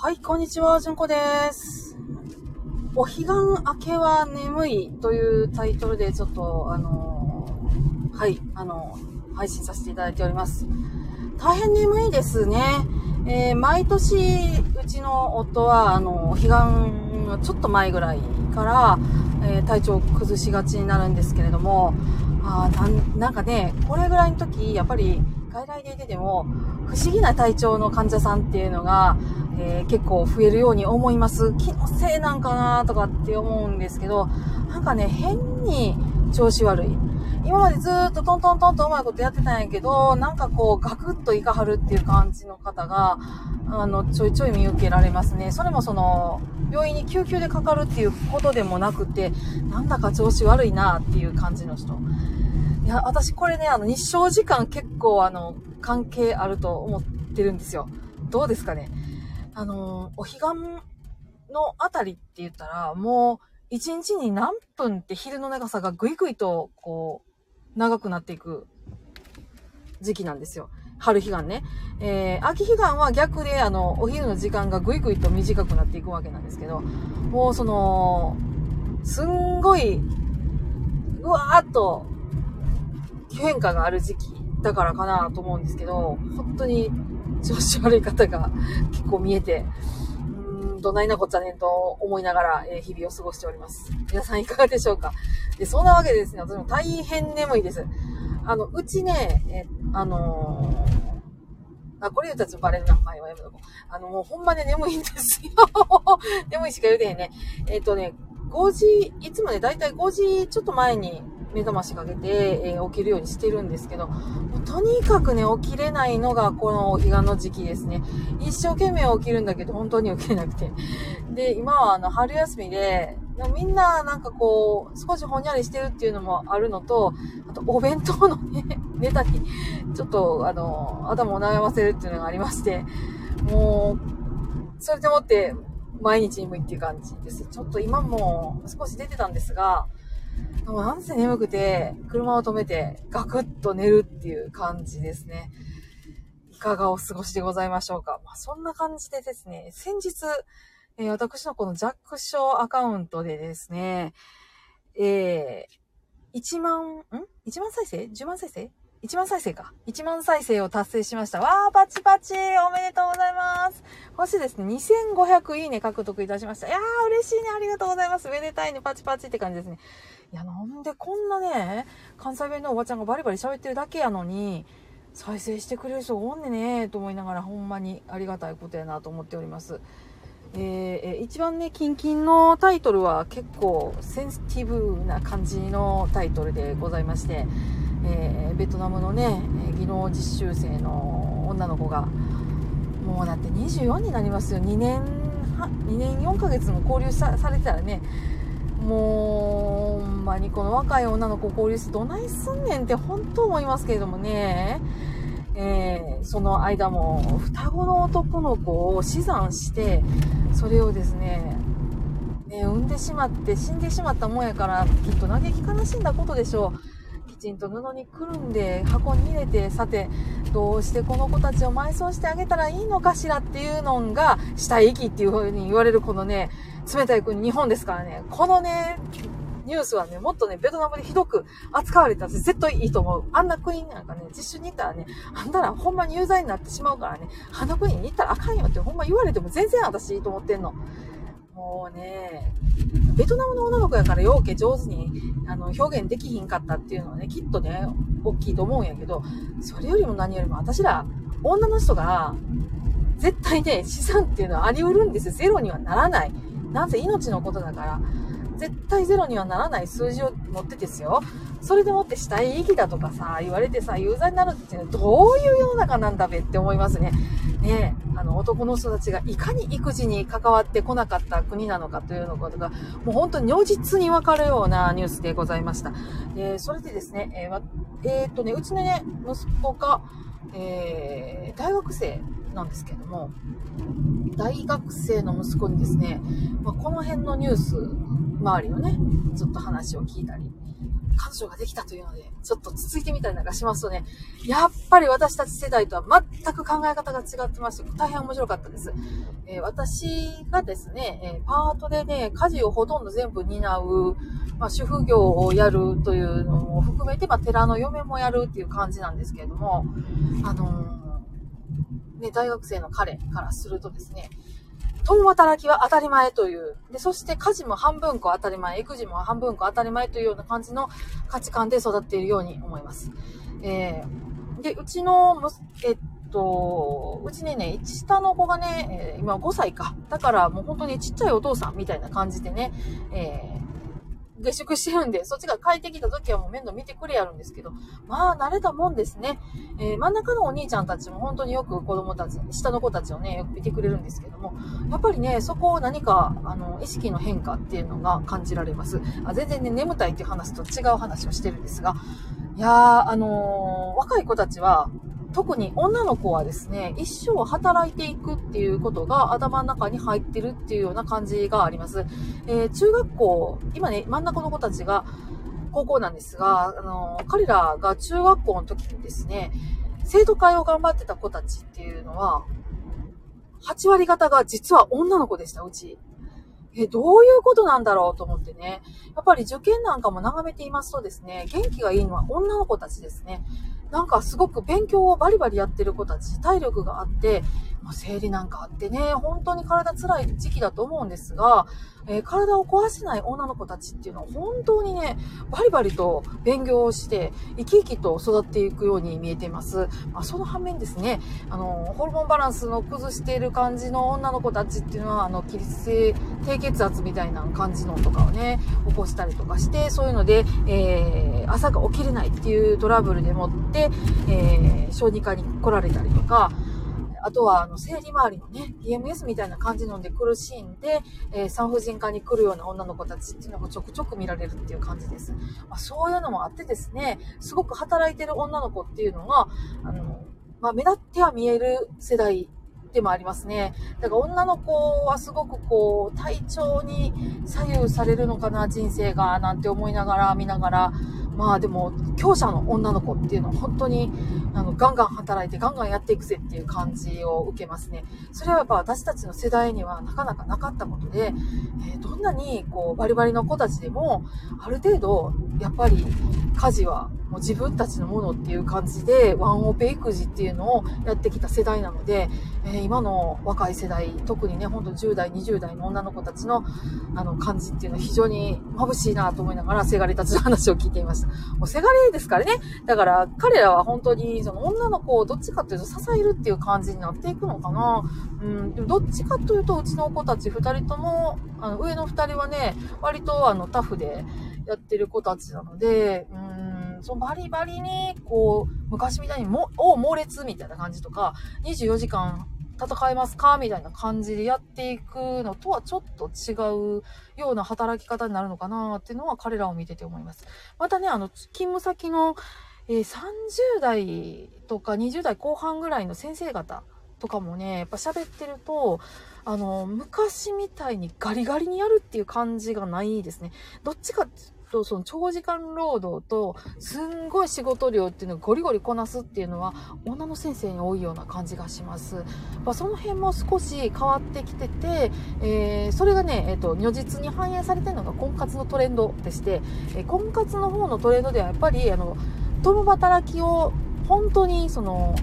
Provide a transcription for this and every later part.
はい、こんにちは、じゅんこです。お彼岸明けは眠いというタイトルでちょっと、あのーはい、あのー配信させていただいております。大変眠いですね。えー毎年、うちの夫は、あの、お彼岸のちょっと前ぐらいから、え体調を崩しがちになるんですけれども、あなんなんかね、これぐらいの時、やっぱり外来で出ても、不思議な体調の患者さんっていうのが、えー結構増えるように思います。気のせいなんかなとかって思うんですけど、なんかね、変に調子悪い。今までずっとトントントンとうまいことやってたんやけど、なんかこうガクッといかはるっていう感じの方が、あの、ちょいちょい見受けられますね。それもその、病院に救急でかかるっていうことでもなくて、なんだか調子悪いなっていう感じの人。いや、私これね、あの、日照時間結構あの、関係あると思ってるんですよ。どうですかね？あの、お彼岸のあたりって言ったら、もう、一日に何分って昼の長さがぐいぐいと、こう、長くなっていく時期なんですよ。春彼岸ね。えー、秋彼岸は逆で、あの、お昼の時間がぐいぐいと短くなっていくわけなんですけど、もうその、すんごい、うわーっと、変化がある時期だからかなと思うんですけど、本当に調子悪い方が結構見えて、うーん、どないなこっちゃねんと思いながら、え日々を過ごしております。皆さんいかがでしょうか？で、そんなわけでですね、私も大変眠いです。あの、うちね、えあのーあ、これ言うたらちょっとバレるな。前はやめとこう。あの、もうほんまね、眠いんですよ。眠いしか言うてへんね。えっ、とね、5時、いつもね、だいたい5時ちょっと前に目覚ましかけて、えー起きるようにしてるんですけど、とにかくね、起きれないのがこのお彼岸の時期ですね。一生懸命起きるんだけど、本当に起きれなくて。で、今はあの、春休みで、みんななんかこう、少しほんやりしてるっていうのもあるのと、あとお弁当のね、ネタに、ちょっとあの、頭を悩ませるっていうのがありまして、もう、それでもって、毎日眠いっていう感じです。ちょっと今も少し出てたんですが、もなんせ眠くて、車を止めてガクッと寝るっていう感じですね。いかがお過ごしでございましょうか。まあ、そんな感じでですね、先日、えー私のこのジャックショーアカウントでですね、えー、1万、ん ?1 万再生 ?10 万再生？?1 万再生か。1万再生を達成しました。わー、パチパチおめでとうございます。そしてですね、2500いいね獲得いたしました。いやー、嬉しいね。ありがとうございます。めでたいね。パチパチって感じですね。いや、なんでこんなね、関西弁のおばちゃんがバリバリ喋ってるだけやのに、再生してくれる人おんねねと思いながら、ほんまにありがたいことやなと思っております。ええー一番ね、キンキンのタイトルは結構センシティブな感じのタイトルでございまして、えーベトナムのね、技能実習生の女の子が、もうだって24になりますよ。2年、2年4ヶ月も交流されてたらね、もう、ほんまにこの若い女の子交流してどないすんねんって本当思いますけれどもね。えーその間も双子の男の子を死産してそれをですねね産んでしまって死んでしまったもんやからきっと嘆き悲しんだことでしょうちんと布にくるんで箱に入れてさてどうしてこの子たちを埋葬してあげたらいいのかしらっていうのが死体遺棄っていう風に言われるこのね冷たい国日本ですからねこのねニュースはね、もっとね、ベトナムでひどく扱われたら絶対いいと思う。あんな国なんかね、実習に行ったらね、あんたらほんまに有罪になってしまうからね、あの国に行ったらあかんよってほんま言われても全然私いいと思ってんの。もうね、ベトナムの女の子やからようけ上手にあの表現できひんかったっていうのはね、きっとね、大きいと思うんやけど、それよりも何よりも私ら、女の人が、絶対ね、資産っていうのはあり得るんですよ。ゼロにはならない。なぜ命のことだから。絶対ゼロにはならない数字を持ってですよ。それでもって死体遺棄だとかさ、言われてさ、有罪になるって、どういう世の中なんだべって思いますね。ねえ、あの、男の人たちがいかに育児に関わってこなかった国なのかというのことが、もう本当に如実にわかるようなニュースでございました。で、それでですね、えーわえーっとね、うちのね、息子が、えー大学生なんですけれども、大学生の息子にですね、まあ、この辺のニュース周りのね、ちょっと話を聞いたり、彼女ができたというので、ちょっと続いてみたりなんかしますとね、やっぱり私たち世代とは全く考え方が違ってまして、大変面白かったです。えー、私がですね、えパートでね、家事をほとんど全部担う、まあ、主婦業をやるというのも含めて、まあ、寺の嫁もやるっていう感じなんですけれども、あのー、ね、大学生の彼からするとですね、共働きは当たり前という、で、そして家事も半分こ当たり前、育児も半分こ当たり前というような感じの価値観で育っているように思います。えー、で、うちの、えっと、うちね、ね、下の子がね、今5歳か。だからもう本当にちっちゃいお父さんみたいな感じでね、えー下宿してるんで、そっちが帰ってきた時はもう面倒見てくれやるんですけど、まあ慣れたもんですね。えー、真ん中のお兄ちゃんたちも本当によく子供たち、下の子たちをね、よく見てくれるんですけども、やっぱりね、そこを何か、あの、意識の変化っていうのが感じられます。あ全然ね、眠たいっていう話と違う話をしてるんですが、いやー、あのー、若い子たちは、特に女の子はですね、一生働いていくっていうことが頭の中に入ってるっていうような感じがあります。えー、中学校、今ね、真ん中の子たちが高校なんですが、あの、彼らが中学校の時にですね、生徒会を頑張ってた子たちっていうのは、8割方が実は女の子でした、うち。え、どういうことなんだろうと思ってね。やっぱり受験なんかも眺めていますとですね、元気がいいのは女の子たちですね。なんかすごく勉強をバリバリやってる子たち、体力があって、ま、生理なんかあってね、本当に体辛い時期だと思うんですが、えー、体を壊せない女の子たちっていうのは本当にね、バリバリと勉強をして、生き生きと育っていくように見えています。まあ、その反面ですね、あの、ホルモンバランスの崩している感じの女の子たちっていうのは、あの、起立性低血圧みたいな感じのとかをね、起こしたりとかして、そういうので、えー、朝が起きれないっていうトラブルでもって、えー、小児科に来られたりとか、あとは、あの、生理周りのね、PMS みたいな感じので苦しんで、えー、産婦人科に来るような女の子たちっていうのがちょくちょく見られるっていう感じです。まあ、そういうのもあってですね、すごく働いてる女の子っていうのが、あの、まあ、目立っては見える世代でもありますね。だから女の子はすごくこう、体調に左右されるのかな、人生が、なんて思いながら、見ながら、まあでも、強者の女の子っていうのは本当に、あの、ガンガン働いてガンガンやっていくぜっていう感じを受けますね。それはやっぱ私たちの世代にはなかなかなかったことで、えー、どんなにこう、バリバリの子たちでも、ある程度、やっぱり家事はもう自分たちのものっていう感じで、ワンオペ育児っていうのをやってきた世代なので、えー、今の若い世代、特にね、ほんと10代、20代の女の子たちの、あの、感じっていうのは非常に眩しいなと思いながら、せがれたちの話を聞いていました。もうせがれですからね。だから、彼らは本当に、その女の子をどっちかというと支えるっていう感じになっていくのかな。うん、でもどっちかというと、うちの子たち2人とも、あの、上の2人はね、割とあの、タフでやってる子たちなので、うんそのバリバリに、こう、昔みたいにも、お猛烈みたいな感じとか、24時間戦えますかみたいな感じでやっていくのとはちょっと違うような働き方になるのかなっていうのは彼らを見てて思います。またね、あの、勤務先の、えー、30代とか20代後半ぐらいの先生方とかもね、やっぱ喋ってると、あの、昔みたいにガリガリにやるっていう感じがないですね。どっちかと、その長時間労働と、すんごい仕事量っていうのをゴリゴリこなすっていうのは、女の先生に多いような感じがします。まあ、その辺も少し変わってきてて、えー、それがね、えっ、ー、と、如実に反映されてるのが婚活のトレンドでして、えー、婚活の方のトレンドではやっぱり、あの、共働きを本当にその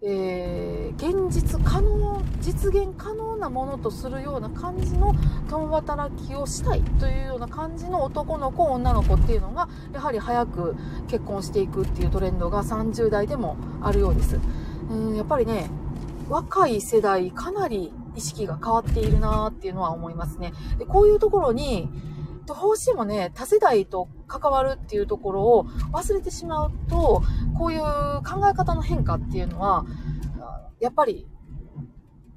えー、現実可能実現可能なものとするような感じの共働きをしたいというような感じの男の子女の子っていうのがやはり早く結婚していくっていうトレンドが30代でもあるようです。うんやっぱりね若い世代かなり意識が変わっているなーっていうのは思いますね。でこういうところにどうしてもね、多世代と関わるっていうところを忘れてしまうと、こういう考え方の変化っていうのは、やっぱり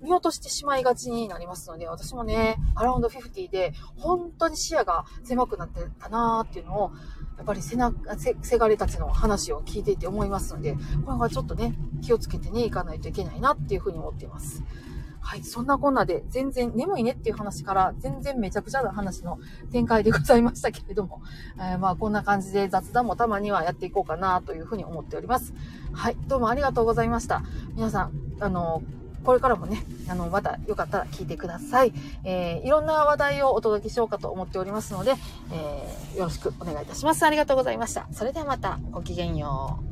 見落としてしまいがちになりますので、私もね、アラウンド50で本当に視野が狭くなってたなーっていうのを、やっぱりせな、せ、せがれたちの話を聞いていて思いますので、これはちょっとね、気をつけてね、いかないといけないなっていうふうに思っています。はい、そんなこんなで全然眠いねっていう話から全然めちゃくちゃな話の展開でございましたけれども、えー、まあこんな感じで雑談もたまにはやっていこうかなというふうに思っております。はい、どうもありがとうございました。皆さん、あの、これからもね、あの、またよかったら聞いてください。えー、いろんな話題をお届けしようかと思っておりますので、えー、よろしくお願いいたします。ありがとうございました。それではまた、ごきげんよう。